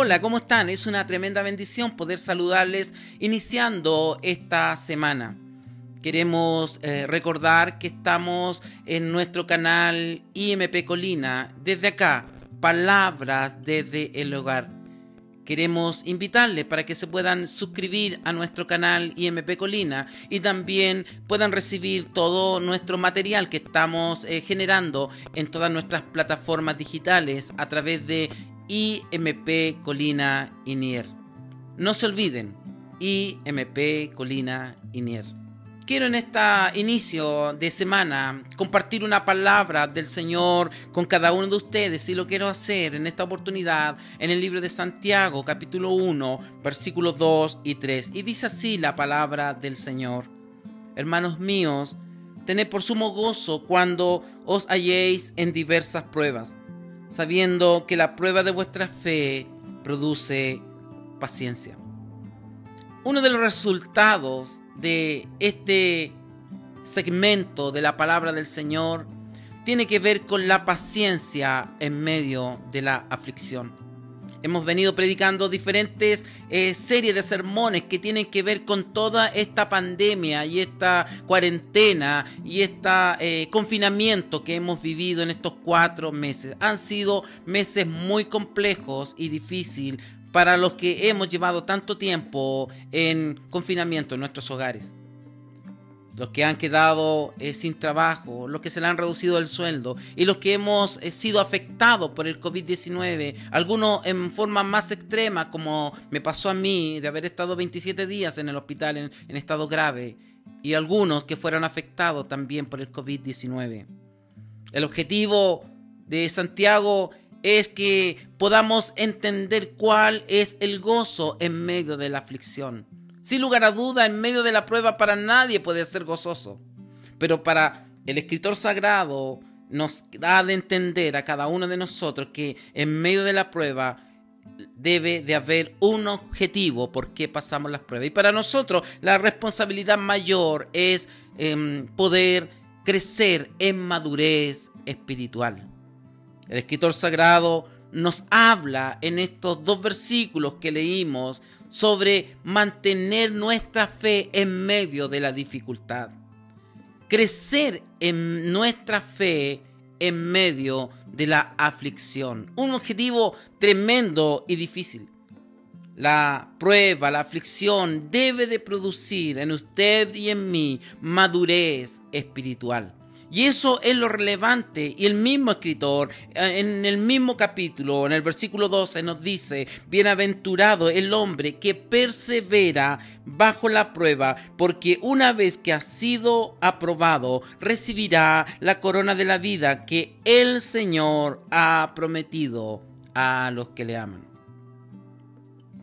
hola, ¿cómo están? Es una tremenda bendición poder saludarles iniciando esta semana. Queremos eh, recordar que estamos en nuestro canal IMP Colina, desde acá, palabras desde el hogar. Queremos invitarles para que se puedan suscribir a nuestro canal IMP Colina y también puedan recibir todo nuestro material que estamos eh, generando en todas nuestras plataformas digitales a través de IMP Colina Inier. No se olviden, IMP Colina Inier. Quiero en este inicio de semana compartir una palabra del Señor con cada uno de ustedes y lo quiero hacer en esta oportunidad en el libro de Santiago capítulo 1 versículos 2 y 3 y dice así la palabra del Señor. Hermanos míos, tened por sumo gozo cuando os halléis en diversas pruebas sabiendo que la prueba de vuestra fe produce paciencia. Uno de los resultados de este segmento de la palabra del Señor tiene que ver con la paciencia en medio de la aflicción. Hemos venido predicando diferentes eh, series de sermones que tienen que ver con toda esta pandemia y esta cuarentena y este confinamiento que hemos vivido en estos cuatro meses. Han sido meses muy complejos y difíciles para los que hemos llevado tanto tiempo en confinamiento en nuestros hogares los que han quedado eh, sin trabajo, los que se le han reducido el sueldo y los que hemos eh, sido afectados por el COVID-19, algunos en forma más extrema, como me pasó a mí, de haber estado 27 días en el hospital en, en estado grave, y algunos que fueron afectados también por el COVID-19. El objetivo de Santiago es que podamos entender cuál es el gozo en medio de la aflicción sin lugar a duda, en medio de la prueba para nadie puede ser gozoso. Pero para el escritor sagrado nos da de entender a cada uno de nosotros que en medio de la prueba debe de haber un objetivo por qué pasamos las pruebas. Y para nosotros la responsabilidad mayor es em, poder crecer en madurez espiritual. El escritor sagrado nos habla en estos dos versículos que leímos sobre mantener nuestra fe en medio de la dificultad. Crecer en nuestra fe en medio de la aflicción. Un objetivo tremendo y difícil. La prueba, la aflicción debe de producir en usted y en mí madurez espiritual. Y eso es lo relevante. Y el mismo escritor, eh, en el mismo capítulo, en el versículo 12, nos dice, bienaventurado el hombre que persevera bajo la prueba, porque una vez que ha sido aprobado, recibirá la corona de la vida que el Señor ha prometido a los que le aman.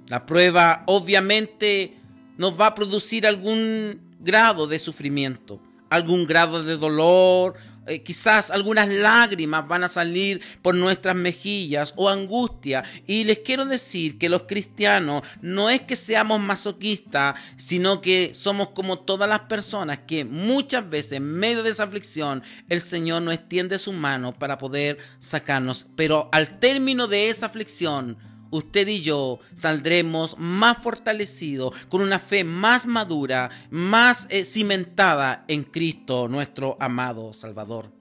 La prueba obviamente nos va a producir algún grado de sufrimiento algún grado de dolor, eh, quizás algunas lágrimas van a salir por nuestras mejillas o angustia. Y les quiero decir que los cristianos no es que seamos masoquistas, sino que somos como todas las personas que muchas veces en medio de esa aflicción el Señor nos extiende su mano para poder sacarnos. Pero al término de esa aflicción, usted y yo saldremos más fortalecidos, con una fe más madura, más eh, cimentada en Cristo, nuestro amado Salvador.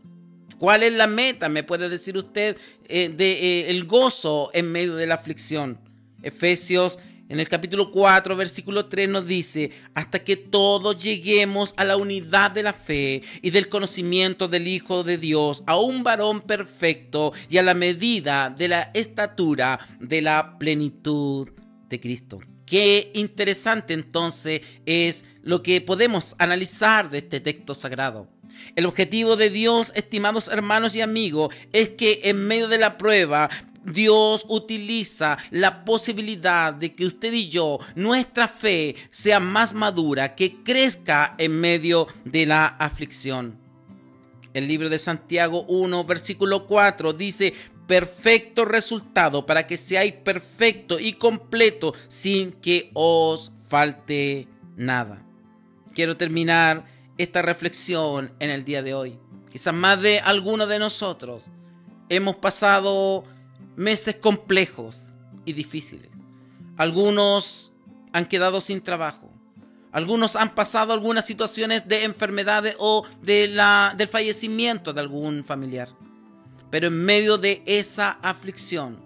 ¿Cuál es la meta, me puede decir usted, eh, de eh, el gozo en medio de la aflicción? Efesios en el capítulo 4, versículo 3 nos dice, hasta que todos lleguemos a la unidad de la fe y del conocimiento del Hijo de Dios, a un varón perfecto y a la medida de la estatura de la plenitud de Cristo. Qué interesante entonces es lo que podemos analizar de este texto sagrado. El objetivo de Dios, estimados hermanos y amigos, es que en medio de la prueba Dios utiliza la posibilidad de que usted y yo, nuestra fe sea más madura, que crezca en medio de la aflicción. El libro de Santiago 1, versículo 4 dice, perfecto resultado para que seáis perfecto y completo sin que os falte nada. Quiero terminar esta reflexión en el día de hoy. Quizás más de algunos de nosotros hemos pasado meses complejos, y difíciles. Algunos han quedado sin trabajo. Algunos han pasado algunas situaciones de enfermedades o de la, del fallecimiento de algún familiar. Pero en medio de esa aflicción,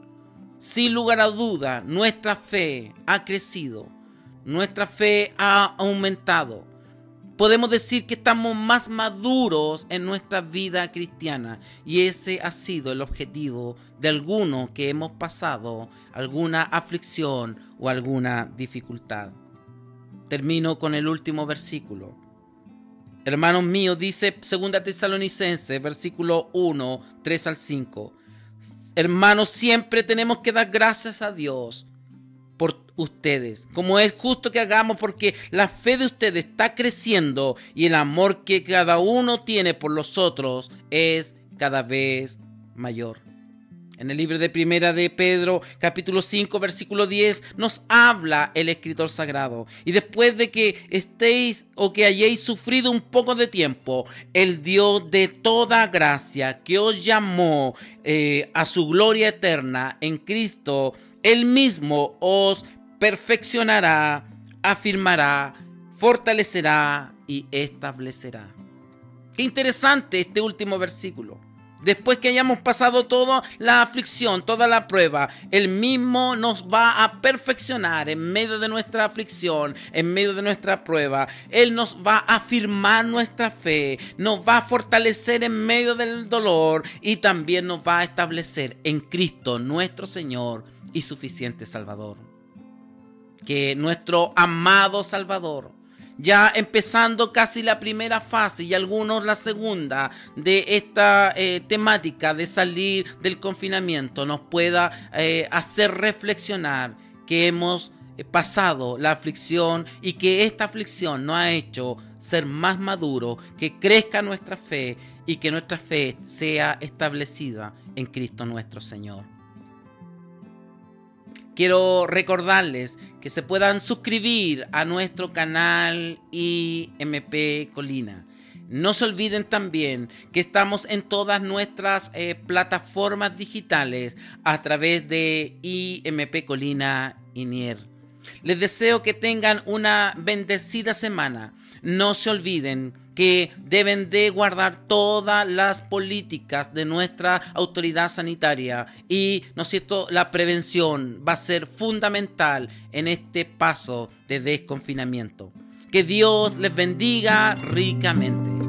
sin lugar a duda, nuestra fe ha crecido, nuestra fe ha aumentado. Podemos decir que estamos más maduros en nuestra vida cristiana y ese ha sido el objetivo de algunos que hemos pasado alguna aflicción o alguna dificultad. Termino con el último versículo. Hermanos míos, dice 2 Tesalonicenses, versículo 1, 3 al 5. Hermanos, siempre tenemos que dar gracias a Dios por ustedes, como es justo que hagamos porque la fe de ustedes está creciendo y el amor que cada uno tiene por los otros es cada vez mayor. En el libro de Primera de Pedro, capítulo 5, versículo 10, nos habla el escritor sagrado. Y después de que estéis o que hayáis sufrido un poco de tiempo, el Dios de toda gracia que os llamó eh, a su gloria eterna en Cristo, Él mismo os perfeccionará, afirmará, fortalecerá y establecerá. Qué interesante este último versículo. Después que hayamos pasado toda la aflicción, toda la prueba, Él mismo nos va a perfeccionar en medio de nuestra aflicción, en medio de nuestra prueba. Él nos va a afirmar nuestra fe, nos va a fortalecer en medio del dolor y también nos va a establecer en Cristo, nuestro Señor y suficiente Salvador. Que nuestro amado Salvador ya empezando casi la primera fase y algunos la segunda de esta eh, temática de salir del confinamiento, nos pueda eh, hacer reflexionar que hemos eh, pasado la aflicción y que esta aflicción nos ha hecho ser más maduro, que crezca nuestra fe y que nuestra fe sea establecida en Cristo nuestro Señor quiero recordarles que se puedan suscribir a nuestro canal IMP Colina. No se olviden también que estamos en todas nuestras eh, plataformas digitales a través de IMP Colina Inier. Les deseo que tengan una bendecida semana. No se olviden que deben de guardar todas las políticas de nuestra autoridad sanitaria y, ¿no es cierto?, la prevención va a ser fundamental en este paso de desconfinamiento. Que Dios les bendiga ricamente.